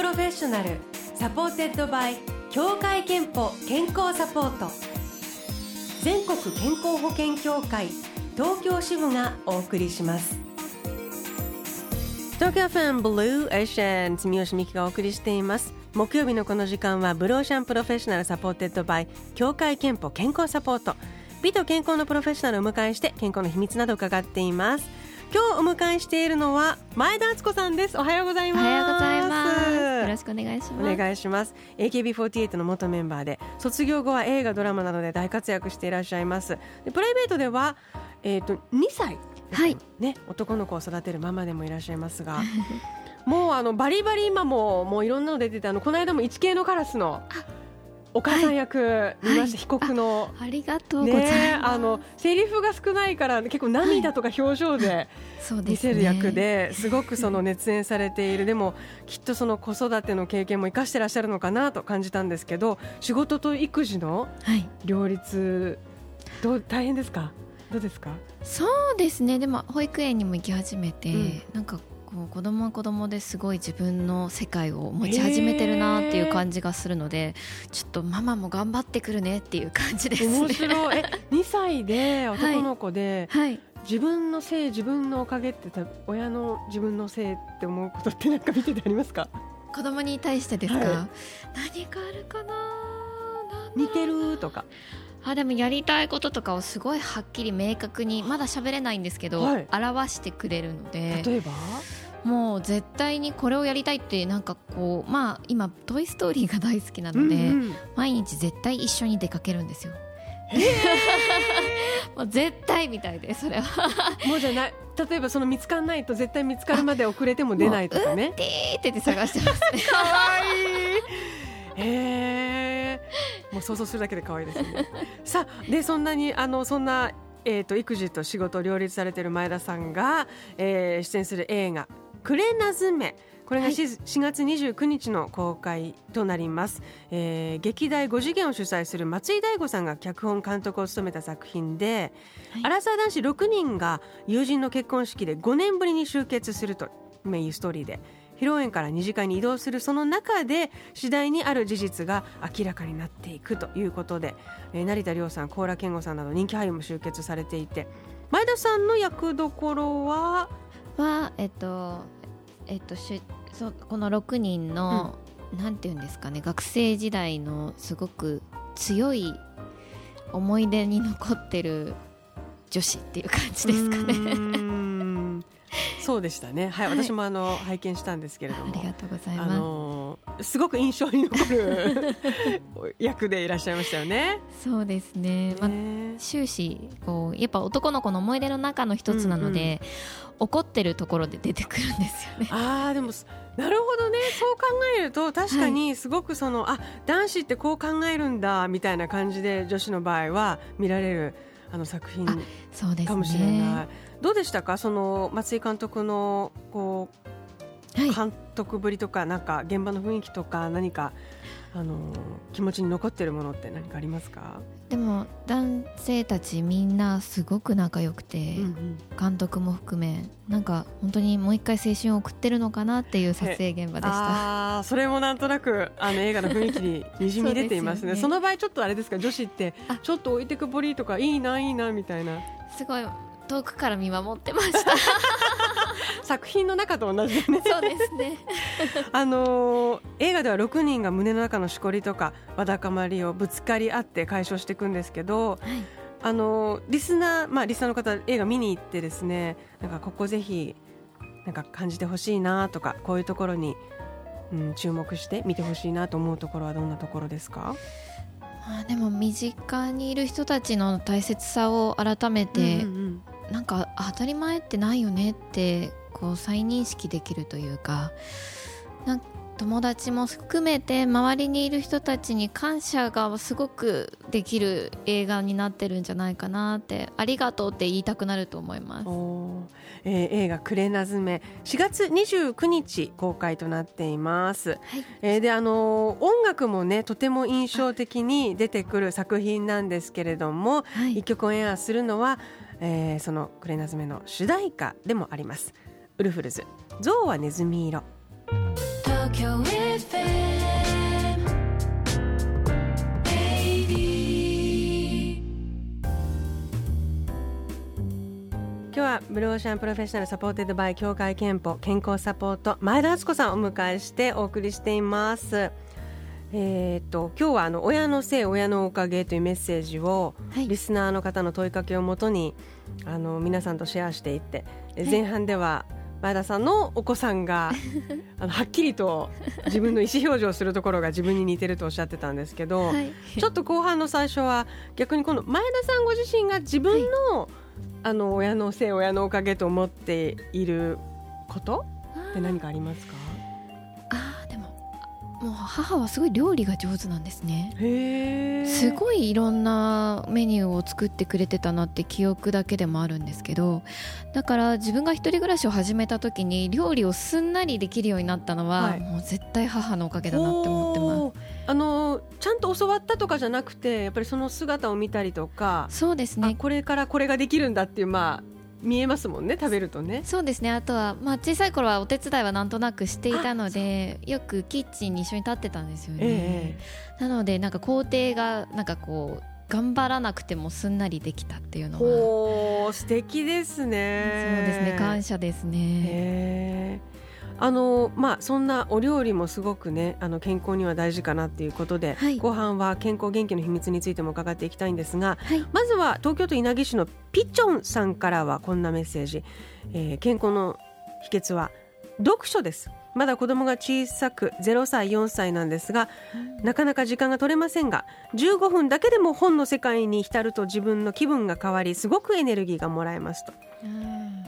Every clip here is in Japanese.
Professional supported by 協会けんぽ健康サポート。全国健康保険協会東京支部がお送りします。東京 FM Blue Ocean 住吉美紀がお送りしています。木曜日のこの時間は Blue Ocean Professional supported by 協会けんぽ健康サポート。美と健康のプロフェッショナルをお迎えして健康の秘密など伺っています。今日お迎えしているのは前田敦子さんです。おはようございます。おはようございます。よろしくお願いします。お願いします。AKB48 の元メンバーで卒業後は映画ドラマなどで大活躍していらっしゃいます。でプライベートではえっ、ー、と2歳はい。ね男の子を育てるママでもいらっしゃいますが もうあのバリバリ今ももういろんなの出ててあのこの間も一系のカラスのお母さん役見ました、はい、被告の。ありがとうございます、ね、あのセリフが少ないから結構涙とか表情で見せる役ですごくその熱演されている。でもきっとその子育ての経験も生かしてらっしゃるのかなと感じたんですけど仕事と育児の両立、どう大変ですか？どうですか？そうですね。でも保育園にも行き始めて、うん、なんかこう子供は子供ですごい自分の世界を持ち始めてるなっていう感じがするので、ちょっとママも頑張ってくるねっていう感じですね。面白い。え 2歳で男の子で、はい、はい。自分のせい自分のおかげって親の自分のせいって思うことってなんか見ててありますか？子供に対してですか、はい、何かあるかな？似てるとか。あでもやりたいこととかをすごいはっきり明確にまだ喋れないんですけど、はい、表してくれるので。例えば？もう絶対にこれをやりたいってなんかこうまあ今「トイ・ストーリー」が大好きなので、うんうん、毎日絶対一緒に出かけるんですよ。もう絶対みたいでそれはもうじゃない例えばその見つからないと絶対見つかるまで遅れても出ないとかね。ティーってって探してますね。かわいい。へえ。もう想像するだけで可愛いですね。さあでそんなにあのそんなえーと、育児と仕事を両立されている前田さんが、えー、出演する映画「クレナズメ」これが 4,、はい、4月29日の公開となります、えー、劇団5次元を主催する松井大悟さんが脚本監督を務めた作品で、はい、アラサー男子6人が友人の結婚式で5年ぶりに集結するというストーリーで披露宴から2次会に移動するその中で次第にある事実が明らかになっていくということで、えー、成田凌さん高良健吾さんなど人気俳優も集結されていて前田さんの役どころははえっとえっとしそこの6人の、うん、なんていうんですかね学生時代のすごく強い思い出に残ってる女子っていう感じですかね。そうでしたね。はい、はい、私もあの拝見したんですけれども、ありがとうございます。あのすごく印象に残る 役でいらっしゃいましたよね。そうですね。まあ終始こうやっぱ男の子の思い出の中の一つなので、うんうん、怒ってるところで出てくるんですよね。ああでもなるほどね。そう考えると確かにすごくその、はい、あ男子ってこう考えるんだみたいな感じで女子の場合は見られるあの作品かもしれない。どうでしたか？その松井監督のこう、はい、監督ぶりとかなんか現場の雰囲気とか何かあの気持ちに残ってるものって何かありますか？でも男性たちみんなすごく仲良くて、うんうん、監督も含めなんか本当にもう一回青春を送ってるのかなっていう撮影現場でした。あそれもなんとなくあの映画の雰囲気に にじみ出ていますね。その場合ちょっとあれですか？女子ってちょっと置いてくぼりとかいいないいなみたいな。すごい遠くから見守ってました。作品の中と同じでね。そうですね。あのー、映画では6人が胸の中のしこりとかわだかまりをぶつかり合って解消していくんですけど、はい、あのー、リスナーまあリスナーの方映画見に行ってですねなんかここぜひなんか感じてほしいなとかこういうところに、うん、注目して見てほしいなと思うところはどんなところですか？あでも身近にいる人たちの大切さを改めて、うんうんなんか当たり前ってないよねってこう再認識できるというかなん友達も含めて周りにいる人たちに感謝がすごくできる映画になってるんじゃないかなってありがとうって言いたくなると思います、えー、映画「クレナズメ」4月29日公開となっています、はい、えー、であの音楽もねとても印象的に出てくる作品なんですけれども、はい、1曲オンエアするのは「えー、その「クレナズメ」の主題歌でもありますウルフルズ「象はネズミ色」東京今日は Blue Ocean Professional supported by 協会けんぽ健康サポート前田敦子さんをお迎えしてお送りしています。えー、と今日はあの親のせい親のおかげというメッセージを、はい、リスナーの方の問いかけをもとにあの皆さんとシェアしていって、はい、前半では前田さんのお子さんが あのはっきりと自分の意思表示をするところが自分に似てるとおっしゃってたんですけど、はい、ちょっと後半の最初は逆にこの前田さんご自身が自分の,、あの親のせい親のおかげと思っていることって何かありますか？もう母はすごい料理が上手なんですね。すごいいろんなメニューを作ってくれてたなって記憶だけでもあるんですけどだから自分が一人暮らしを始めた時に料理をすんなりできるようになったのは、はい、もう絶対母のおかげだなって思ってます。あのちゃんと教わったとかじゃなくてやっぱりその姿を見たりとかそうですね。これからこれができるんだっていうまあ見えますもんね食べるとね。そうですね。あとは、まあ、小さい頃はお手伝いはなんとなくしていたのでよくキッチンに一緒に立ってたんですよね、えー、なのでなんか工程がなんかこう頑張らなくてもすんなりできたっていうのは。お素敵ですね。そうですね。感謝ですねあのまあ、そんなお料理もすごくねあの健康には大事かなっていうことで、はい、後半は健康元気の秘密についても伺っていきたいんですが、はい、まずは東京都稲城市のピチョンさんからはこんなメッセージ、えー、健康の秘訣は読書です。まだ子供が小さく0歳4歳なんですが、なかなか時間が取れませんが15分だけでも本の世界に浸ると自分の気分が変わりすごくエネルギーがもらえますと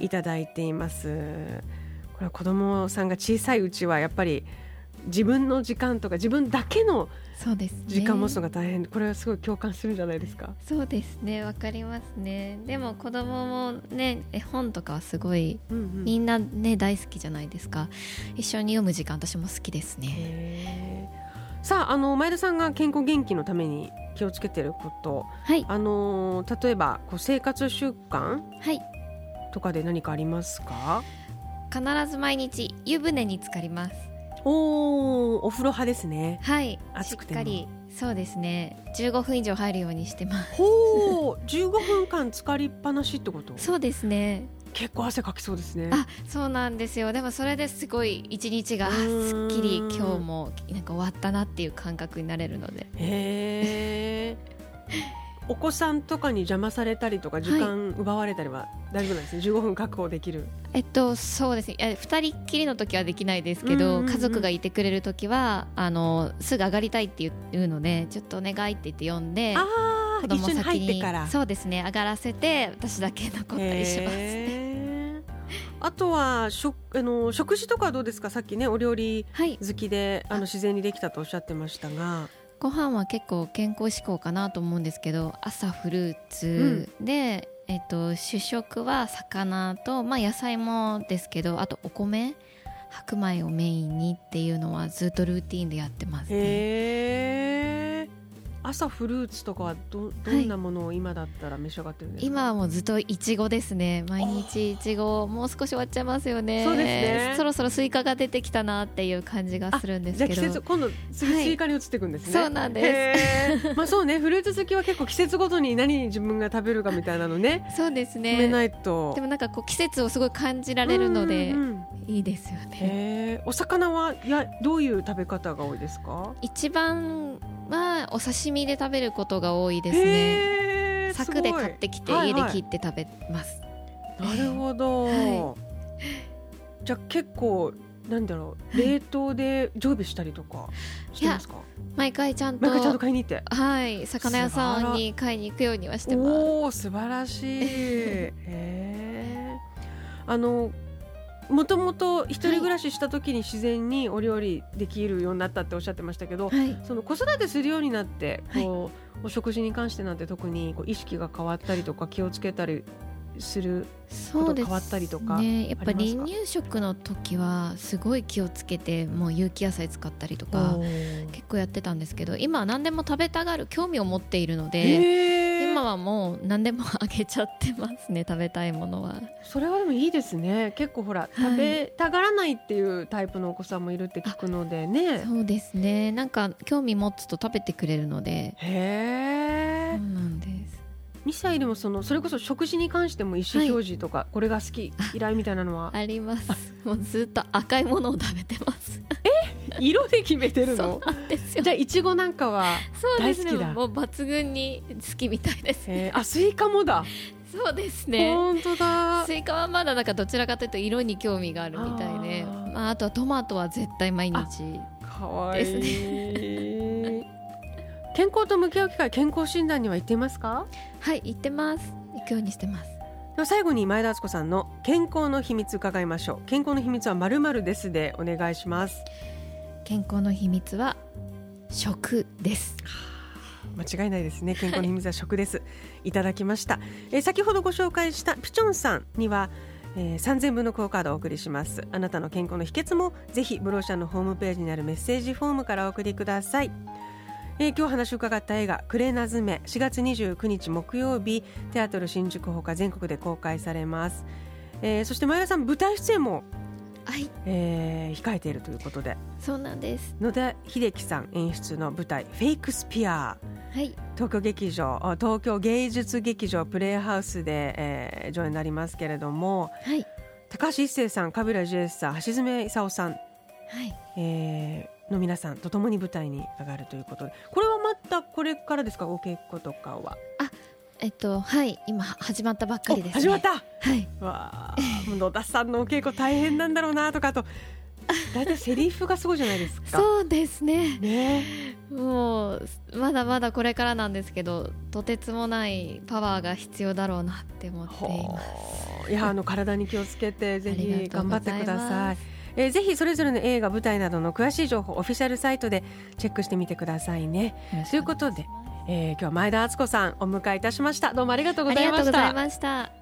いただいています。これは子供さんが小さいうちはやっぱり自分の時間とか自分だけの時間持つのが大変、ね、これはすごい共感するんじゃないですか？そうですね。わかりますね。でも子供もね絵本とかはすごい、うんうん、みんなね大好きじゃないですか。一緒に読む時間私も好きですね。さああの前田さんが健康元気のために気をつけてること、はい、あの例えばこう生活習慣、はい、とかで何かありますか？必ず毎日湯船に浸かります。おおお風呂派ですね。はい。しっかり。そうですね。15分以上入るようにしてます。ほう15分間浸かりっぱなしってこと？そうですね。結構汗かきそうですね。あそうなんですよ。でもそれですごい一日がすっきり今日もなんか終わったなっていう感覚になれるので。へえお子さんとかに邪魔されたりとか時間奪われたりは大丈夫なんですね、はい、15分確保できる。えっとそうです。ね2人っきりの時はできないですけど、うんうんうん、家族がいてくれる時はあのすぐ上がりたいっていうのでちょっとお願いって言って呼んで子供先にそうですね上がらせて私だけ残ったりします、あとは食あの食事とかはどうですか？さっきねお料理好きで、はい、あの自然にできたとおっしゃってましたが。ご飯は結構健康志向かなと思うんですけど朝フルーツで、うん、えっと、主食は魚と、まあ、野菜もですけどあとお米白米をメインにっていうのはずっとルーティンでやってますね。朝フルーツとかはどどんなものを今だったら召し上がってるんですか、はい、今はもうずっといちごですね。毎日いちごもう少し終わっちゃいますよね。そうですね。そろそろスイカが出てきたなっていう感じがするんですけど。季節今度次スイカに移っていくんですね、はい、そうなんです。まあそうね。フルーツ好きは結構季節ごとに何に自分が食べるかみたいなのね。そうですね。決めないと。でもなんかこう季節をすごい感じられるのでいいですよね。お魚はやどういう食べ方が多いですか？一番はお刺身で食べることが多いですね。サクで買ってきて家で切って食べます、はいはい、なるほど、はい、じゃあ結構なんだろう冷凍で常備したりとかしてますか？毎回ちゃんと毎回ちゃんと買いに行って。はい。魚屋さんに買いに行くようにはしてます。おお素晴らしい。へえあのもともと一人暮らしした時に自然にお料理できるようになったっておっしゃってましたけど、はい、その子育てするようになってこう、はい、お食事に関してなんて特にこう意識が変わったりとか気をつけたりすること変わったりとかね。やっぱ離乳食の時はすごい気をつけてもう有機野菜使ったりとか結構やってたんですけど今は何でも食べたがる興味を持っているので今はもう何でもあげちゃってますね食べたいものは。それはでもいいですね。結構ほら、食べたがらないっていうタイプのお子さんもいるって聞くのでね。そうですね。なんか興味持つと食べてくれるので。へえそうなんです。ミサイルもそのそれこそ食事に関しても意思表示とか、これが好き嫌いみたいなのは？あります。もうずっと赤いものを食べてます 色で決めてるの？じゃあいちごなんかは、そうですね。大好きだ。もう抜群に好きみたいです。えー、あスイカもだ、そうですね。本当だ。スイカはまだなんかどちらかというと色に興味があるみたいで。あー。まあ、あとはトマトは絶対毎日かわいい。で す健康と向き合う機会健康診断には行っていますか？はい行ってます。行くようにしてます。では最後に前田敦子さんの健康の秘密伺いましょう。健康の秘密はまるまるですでお願いします健康の秘密は食です。間違いないですね。健康の秘密は食です。いただきました、えー先ほどご紹介したピチョンさんには、えー3000分のクオカードをお送りします。あなたの健康の秘訣もぜひブローシャンのホームページにあるメッセージフォームからお送りください。えー今日話を伺った映画「クレナズメ」4月29日木曜日テアトル新宿ほか全国で公開されます、えーそして前田さん舞台出演も、はい。えー控えているということで。そうなんです。野田秀樹さん演出の舞台「フェイクスピア」はい。東京劇場あ東京芸術劇場プレイハウスで、えー上演になりますけれども。はい。高橋一生さんカビラジュエスさん橋爪功さん、はい。えーの皆さんと共に舞台に上がるということで。これはまたこれからですか？お稽古とかは。えっとはい。今始まったばっかりです、ね、お始まった。はい。わあ野田さんのお稽古大変なんだろうなとかあと大体セリフがすごいじゃないですか。そうですねねもうまだまだこれからなんですけどとてつもないパワーが必要だろうなって思っていほますういやあの体に気をつけてぜあひ頑張ってください。えーぜひそれぞれの映画舞台などの詳しい情報オフィシャルサイトでチェックしてみてくださいね。ということで、えー今日は前田敦子さんお迎えいたしました。どうもありがとうございましがとうございた。